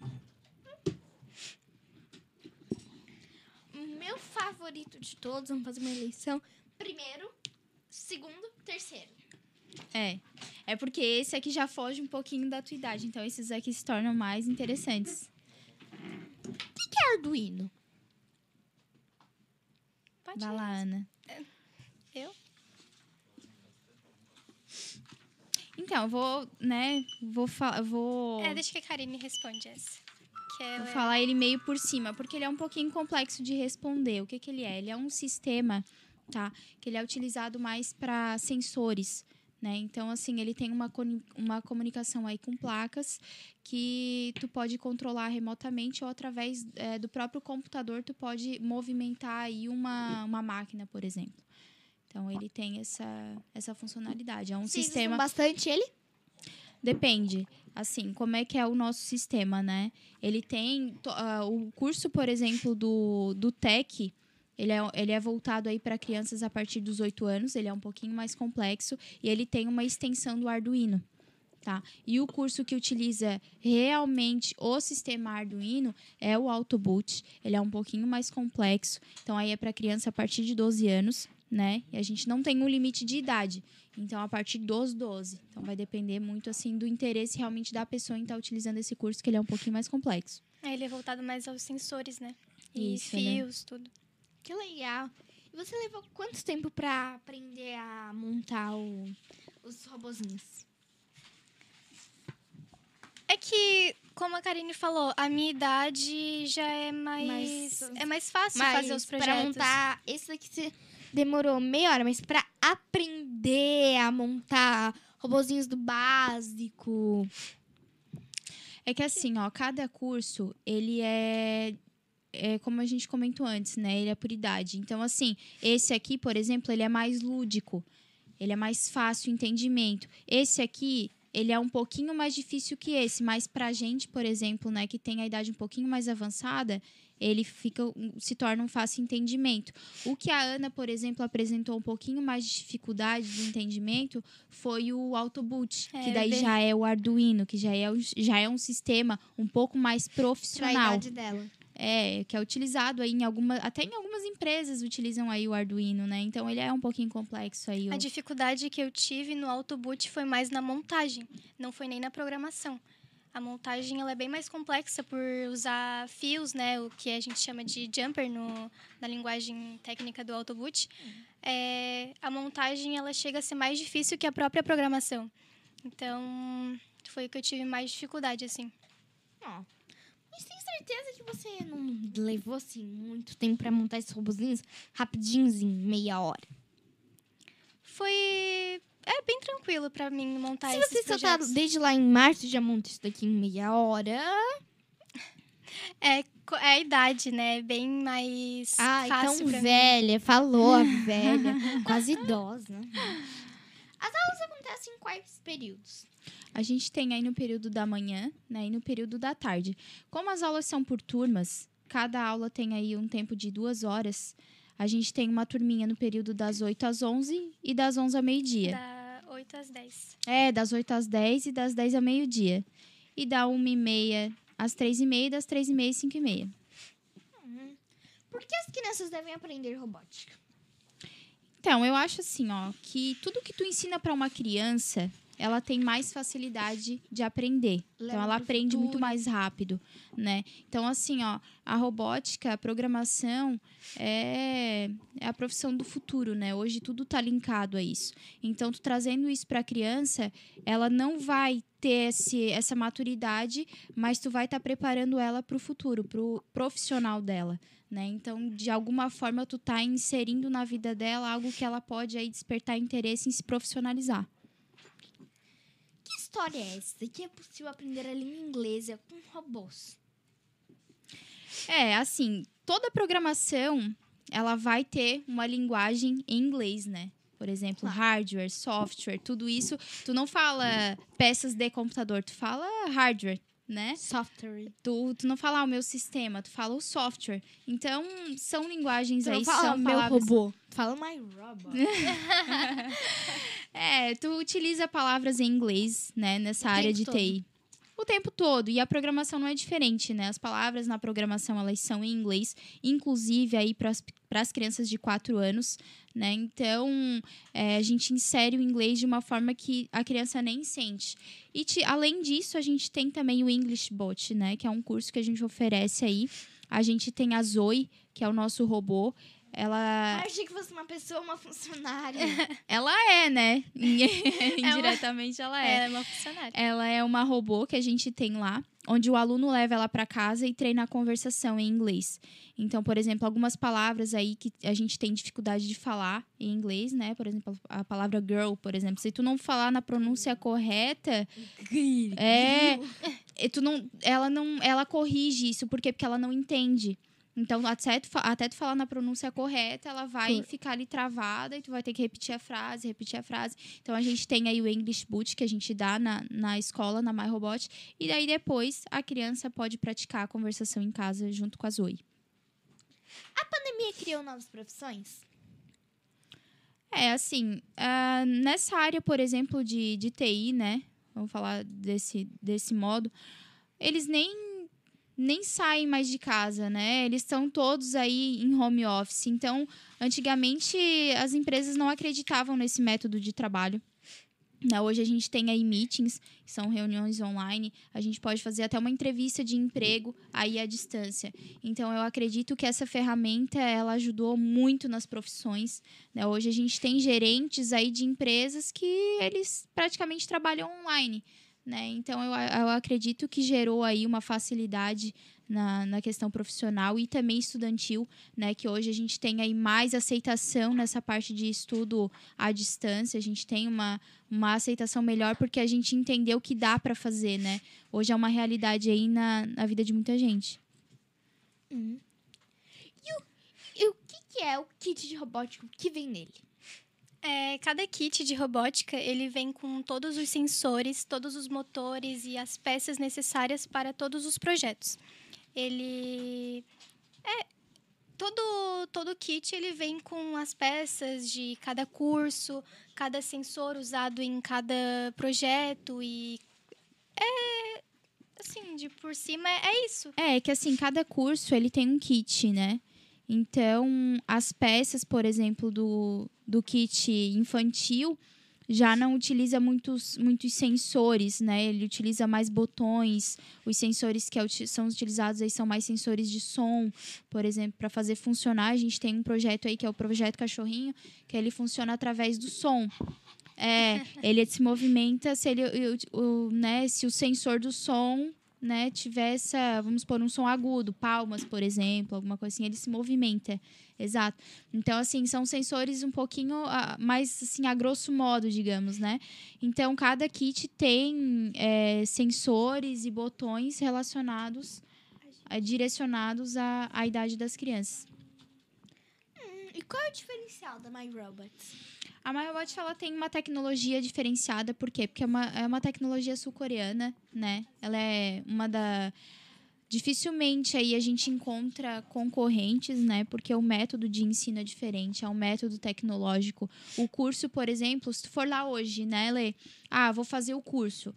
O meu favorito de todos, vamos fazer uma eleição. Primeiro, segundo, terceiro. É. É porque esse aqui já foge um pouquinho da tua idade, então esses aqui se tornam mais interessantes. O que que é Arduino? Pode Vai lá, Ana. Eu? Então, eu vou, né, vou falar, vou, É, deixa que a Karine responde essa. Vou é- falar ele meio por cima, porque ele é um pouquinho complexo de responder. O que que ele é? Ele é um sistema, tá, que ele é utilizado mais para sensores, né? Então, assim, ele tem uma, uma comunicação aí com placas que tu pode controlar remotamente ou através é, do próprio computador tu pode movimentar aí uma, uma máquina, por exemplo. Então, ele tem essa, essa funcionalidade. É um Vocês sistema... bastante ele? Depende. Assim, como é que é o nosso sistema, né? Ele tem... ah, o curso, por exemplo, do, do TEC, ele é, ele é voltado aí para crianças a partir dos 8 anos. Ele é um pouquinho mais complexo. E ele tem uma extensão do Arduino. Tá? E o curso que utiliza realmente o sistema Arduino é o Autoboot. Ele é um pouquinho mais complexo. Então, aí é para criança a partir de 12 anos, né? E a gente não tem um limite de idade. Então, a partir dos 12. Então, vai depender muito, assim, do interesse realmente da pessoa em estar utilizando esse curso, que ele é um pouquinho mais complexo. É, ele é voltado mais aos sensores, né? E Isso, né? fios, tudo. Que legal. E você levou quanto tempo pra aprender a montar o- os robozinhos? É que, como a Karine falou, a minha idade já é mais. Mais- é mais fácil Mas fazer os pra projetos. montar esse daqui você demorou meia hora, mas pra aprender a montar robozinhos do básico. É que assim, ó, cada curso, ele é, é como a gente comentou antes, né? Ele é por idade. Então, assim, esse aqui, por exemplo, ele é mais lúdico. Ele é mais fácil o entendimento. Esse aqui, ele é um pouquinho mais difícil que esse, mas pra gente, por exemplo, né, que tem a idade um pouquinho mais avançada, ele fica se torna um fácil entendimento. O que a Ana, por exemplo, apresentou um pouquinho mais de dificuldade de entendimento foi o Autoboot, É, que daí bem- já é o Arduino, que já é, um- já é um sistema um pouco mais Pra profissional. idade dela. É, que é utilizado aí em alguma, até em algumas empresas utilizam aí o Arduino, né? Então ele é um pouquinho complexo aí. o- A dificuldade que eu tive no Autoboot foi mais na montagem, não foi nem na programação. A montagem ela é bem mais complexa por usar fios, né, o que a gente chama de jumper no, na linguagem técnica do Autoboot. É, a montagem ela chega a ser mais difícil que a própria programação. Então, foi o que eu tive mais dificuldade, assim. Ó, mas tem certeza que você não levou assim muito tempo pra montar esses robozinhos rapidinhos em meia hora? Foi é bem tranquilo pra mim montar Se esses você soltar projetos. desde lá em março já monta isso daqui em meia hora. É, é a idade, né? Bem mais Ah, fácil então pra mim. velha, falou a (laughs) velha, quase idosa. As aulas acontecem em quais períodos? A gente tem aí no período da manhã, né, e no período da tarde. Como as aulas são por turmas, cada aula tem aí um tempo de duas horas. A gente tem uma turminha no período das 8 às 11 e das 11 ao meio-dia. Da 8 às 10. É, das 8 às 10 e das 10 ao meio-dia. E da 1 e meia às 3 e meia e das 3 e meia às 5 e meia. Por que as crianças devem aprender robótica? Então, eu acho assim, ó, que tudo que tu ensina para uma criança, ela tem mais facilidade de aprender. Leva então, ela aprende muito futuro. mais rápido, né? Então, assim, ó, a robótica, a programação é, é a profissão do futuro, né? Hoje tudo tá linkado a isso. Então, tu trazendo isso para a criança, ela não vai ter esse, essa maturidade, mas tu vai estar preparando ela para o futuro, para o profissional dela. Né? Então, de alguma forma, tu tá inserindo na vida dela algo que ela pode aí despertar interesse em se profissionalizar. Que história é essa? Que é possível aprender a língua inglesa com robôs? É, assim, toda programação, ela vai ter uma linguagem em inglês, né? Por exemplo, Claro. hardware, software, tudo isso. Tu não fala peças de computador, tu fala hardware, né? Software. Tu, tu não fala "Ah, o meu sistema, tu fala o software. Então, são linguagens Tu aí, não fala são meu palavras... robô. Fala my robot. (laughs) (laughs) É, tu utiliza palavras em inglês, né, nessa área de todo. TI. O tempo todo. E a programação não é diferente, né? As palavras na programação, elas são em inglês, inclusive aí para as crianças de 4 anos, né? Então, é, a gente insere o inglês de uma forma que a criança nem sente. E te- além disso, a gente tem também o English Bot, né? Que é um curso que a gente oferece aí. A gente tem a Zoe, que é o nosso robô. Ela Ah, achei que fosse uma pessoa, uma funcionária. (laughs) ela é, né? (laughs) (laughs) Indiretamente ela é. Ela é uma funcionária. Ela é uma robô que a gente tem lá, onde o aluno leva ela para casa e treina a conversação em inglês. Então, por exemplo, algumas palavras aí que a gente tem dificuldade de falar em inglês, né? Por exemplo, a palavra girl, por exemplo. Se tu não falar na pronúncia correta, é, e tu não, ela não, ela corrige isso, por quê? Porque ela não entende. Então, até tu, até tu falar na pronúncia correta, ela vai Por- ficar ali travada e tu vai ter que repetir a frase, repetir a frase. Então, a gente tem aí o English Boot que a gente dá na, na escola, na MyRobot. E daí, depois, a criança pode praticar a conversação em casa junto com a Zoe. A pandemia criou novas profissões? É, assim, ah, nessa área, por exemplo, de, de TI, né? vamos falar desse, desse modo, eles nem nem saem mais de casa, né? Eles estão todos aí em home office. Então, antigamente as empresas não acreditavam nesse método de trabalho. Né? Hoje a gente tem aí meetings, que são reuniões online. A gente pode fazer até uma entrevista de emprego aí à distância. Então, eu acredito que essa ferramenta ela ajudou muito nas profissões. Né? Hoje a gente tem gerentes aí de empresas que eles praticamente trabalham online. Né? Então, eu, eu acredito que gerou aí uma facilidade na, na questão profissional e também estudantil, né? Que hoje a gente tem aí mais aceitação nessa parte de estudo à distância, a gente tem uma, uma aceitação melhor porque a gente entendeu que dá para fazer, né? Hoje é uma realidade aí na, na vida de muita gente. Hum. E, o, e o que, é o kit de robótica que vem nele? É, cada kit de robótica ele vem com todos os sensores, todos os motores e as peças necessárias para todos os projetos. Ele é todo todo kit ele vem com as peças de cada curso, cada sensor usado em cada projeto e é assim de por cima é, é isso. É que assim cada curso ele tem um kit, né? Então, as peças, por exemplo, do, do kit infantil, já não utiliza muitos, muitos sensores, né? Ele utiliza mais botões. Os sensores que é são utilizados aí são mais sensores de som, por exemplo, para fazer funcionar. A gente tem um projeto aí que é o projeto Cachorrinho, que ele funciona através do som. É, ele se movimenta se ele, o, o, né, se o sensor do som né, tivesse, vamos pôr um som agudo, palmas, por exemplo, alguma coisa assim, ele se movimenta. Exato. Então, assim, são sensores um pouquinho uh, mais, assim, a grosso modo, digamos, né? Então, cada kit tem é, sensores e botões relacionados, é, direcionados à, à idade das crianças. Hum, e qual é o diferencial da MyRobots? A MyRobot ela tem uma tecnologia diferenciada, por quê? Porque é uma, é uma tecnologia sul-coreana, né? Ela é uma da. Dificilmente aí a gente encontra concorrentes, né? Porque o método de ensino é diferente, é um método tecnológico. O curso, por exemplo, se tu for lá hoje, né, Lê? Ah, vou fazer o curso.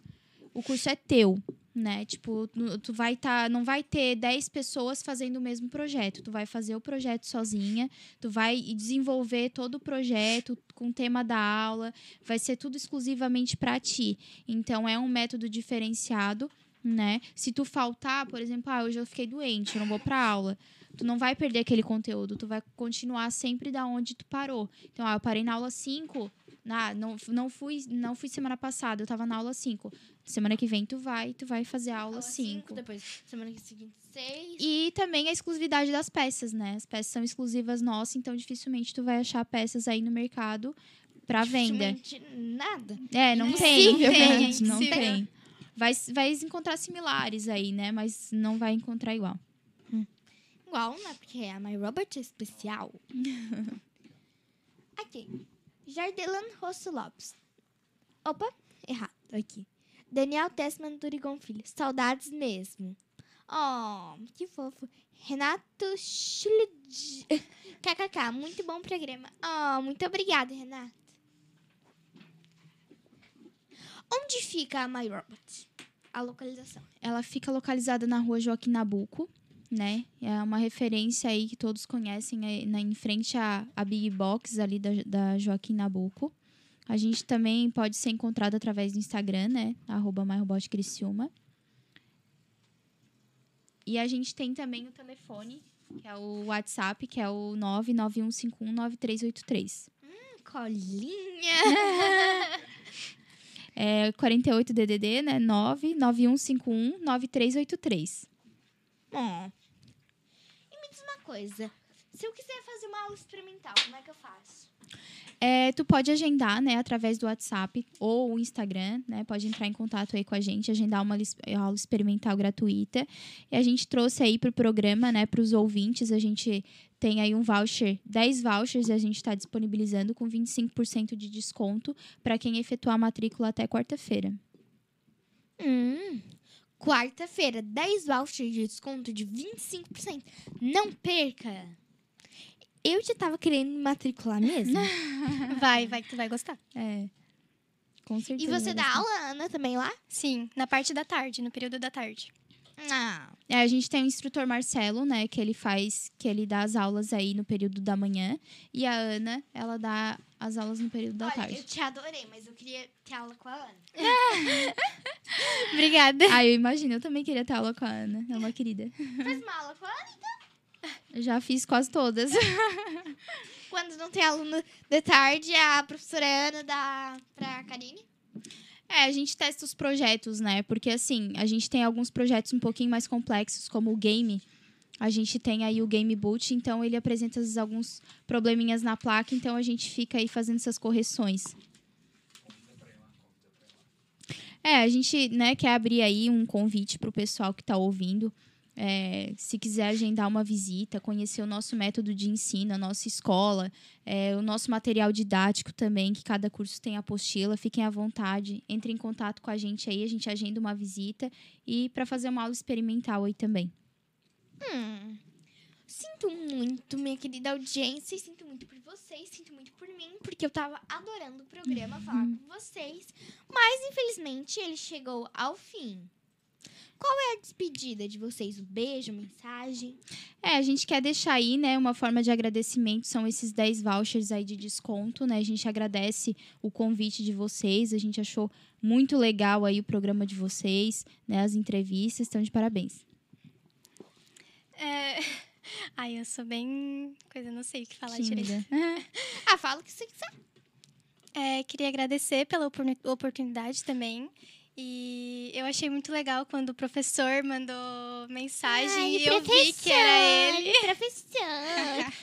O curso é teu né? Tipo, tu vai tá, não vai ter 10 pessoas fazendo o mesmo projeto. Tu vai fazer o projeto sozinha, tu vai desenvolver todo o projeto com o tema da aula, vai ser tudo exclusivamente para ti. Então é um método diferenciado, né? Se tu faltar, por exemplo, ah, hoje eu fiquei doente, eu não vou para aula. Tu não vai perder aquele conteúdo, tu vai continuar sempre da onde tu parou. Então, ah, eu parei na aula 5, ah, não, não, fui, não fui semana passada, eu tava na aula 5. Semana que vem tu vai, tu vai fazer a aula 5. Depois, semana seguinte, 6. E também a exclusividade das peças, né? As peças são exclusivas nossas, então dificilmente tu vai achar peças aí no mercado para venda. Nada. É, não tem. Não tem. (laughs) Não tem. Vai, vai encontrar similares aí, né? Mas não vai encontrar igual. Hum. Igual, né? Porque a My Robot é especial. (laughs) aqui. Jardelan Rosso Lopes. Opa, errado aqui. Daniel Tessman Durigon Filho. Saudades mesmo. Oh, que fofo. Renato Schilid... (laughs) KKK, muito bom programa. Oh, muito obrigada, Renato. Onde fica a My Robot? A localização. Ela fica localizada na rua Joaquim Nabuco, né? É uma referência aí que todos conhecem, é, na, em frente à, à Big Box ali da, da Joaquim Nabuco. A gente também pode ser encontrado através do Instagram, né? Arroba MyRobotCriciúma. E a gente tem também o telefone, que é o WhatsApp, que é o 991519383. Hum, colinha! (laughs) é 48DDD, né? 991519383. Bom, coisa. Se eu quiser fazer uma aula experimental, como é que eu faço? É, tu pode agendar, né, através do WhatsApp ou Instagram, né? Pode entrar em contato aí com a gente, agendar uma aula experimental gratuita. E a gente trouxe aí para o programa, né, para os ouvintes, a gente tem aí um voucher, 10 vouchers e a gente está disponibilizando com 25% de desconto para quem efetuar a matrícula até quarta-feira. Hum, Quarta-feira, 10 vouchers de desconto de 25%. Não perca! Eu já tava querendo me matricular mesmo. (laughs) vai, vai que tu vai gostar. É. Com E certeza. você dá aula, Ana, também lá? Sim, na parte da tarde, no período da tarde. Ah, É, a gente tem o instrutor Marcelo, né, que ele faz, que ele dá as aulas aí no período da manhã. E a Ana, ela dá as aulas no período da olha, tarde. eu te adorei, mas eu queria ter aula com a Ana. (laughs) Obrigada. Ah, eu imagino, eu também queria ter aula com a Ana. É uma querida. Faz uma aula com a Ana. Eu já fiz quase todas. (laughs) Quando não tem aluno de tarde, a professora Ana dá pra Karine. É, a gente testa os projetos, né? Porque assim, a gente tem alguns projetos um pouquinho mais complexos, como o game. A gente tem aí o Game Boot, então ele apresenta vezes, alguns probleminhas na placa, então a gente fica aí fazendo essas correções. É, a gente né, quer abrir aí um convite para o pessoal que está ouvindo. É, se quiser agendar uma visita, conhecer o nosso método de ensino, a nossa escola, é, o nosso material didático também, que cada curso tem apostila, fiquem à vontade, entrem em contato com a gente aí, a gente agenda uma visita e para fazer uma aula experimental aí também. Hum. Sinto muito, minha querida audiência, e sinto muito por vocês, sinto muito por mim, porque eu tava adorando o programa, falar com vocês. Mas, infelizmente, ele chegou ao fim. Qual é a despedida de vocês? Um beijo, mensagem? É, a gente quer deixar aí, né, uma forma de agradecimento, são esses 10 vouchers aí de desconto, né? A gente agradece o convite de vocês, a gente achou muito legal aí o programa de vocês, né, as entrevistas, estão de parabéns. É... (laughs) Ai, eu sou bem. Coisa, não sei o que falar direito. Tímida. (laughs) Ah, fala o que você quiser. É, queria agradecer pela opor- oportunidade também. E eu achei muito legal quando o professor mandou mensagem Ai, e eu vi que era ele. (laughs) Professor.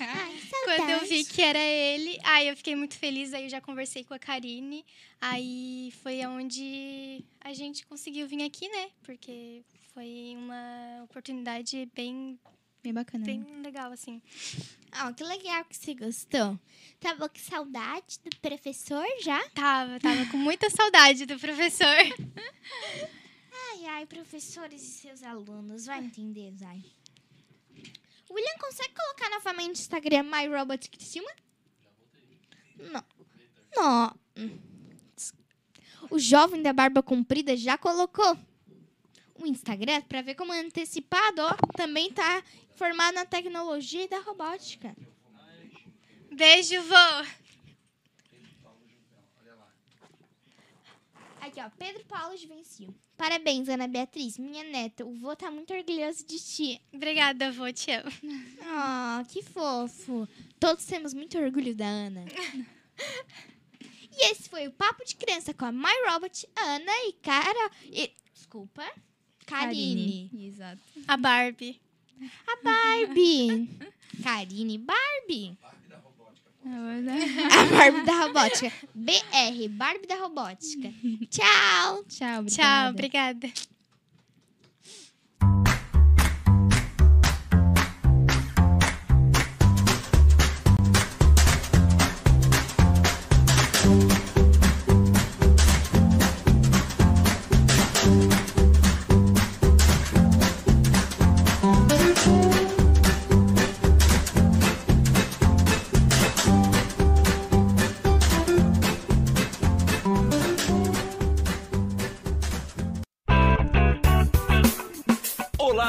Ai, Quando eu vi que era ele, aí eu fiquei muito feliz. Aí eu já conversei com a Karine. Aí foi onde a gente conseguiu vir aqui, né? Porque foi uma oportunidade bem, Bem bacana. né? bem legal, assim. Ah, que legal que você gostou. Tava com saudade do professor já? Tava, tava com muita saudade do professor. Ai, ai, professores e seus alunos, vai entender, vai. William, consegue colocar novamente no Instagram MyRobotCriciúma? Não. Não. Hum. O jovem da barba comprida já colocou o Instagram para ver como é antecipado, ó, também tá formado na tecnologia e da robótica. Beijo, vô! Aqui, ó, Pedro Paulo de Vencio. Parabéns, Ana Beatriz, minha neta. O vô tá muito orgulhoso de ti. Obrigada, vô, te amo. Ah, que fofo. Todos temos muito orgulho da Ana. e esse foi o Papo de Criança com a My Robot, Ana e Cara... E, desculpa. Karine. Exato. A Barbie. A Barbie. (laughs) Karine Barbie. É A Barbie da Robótica. BR, Barbie da Robótica. Tchau. Tchau, obrigada. Tchau, obrigada.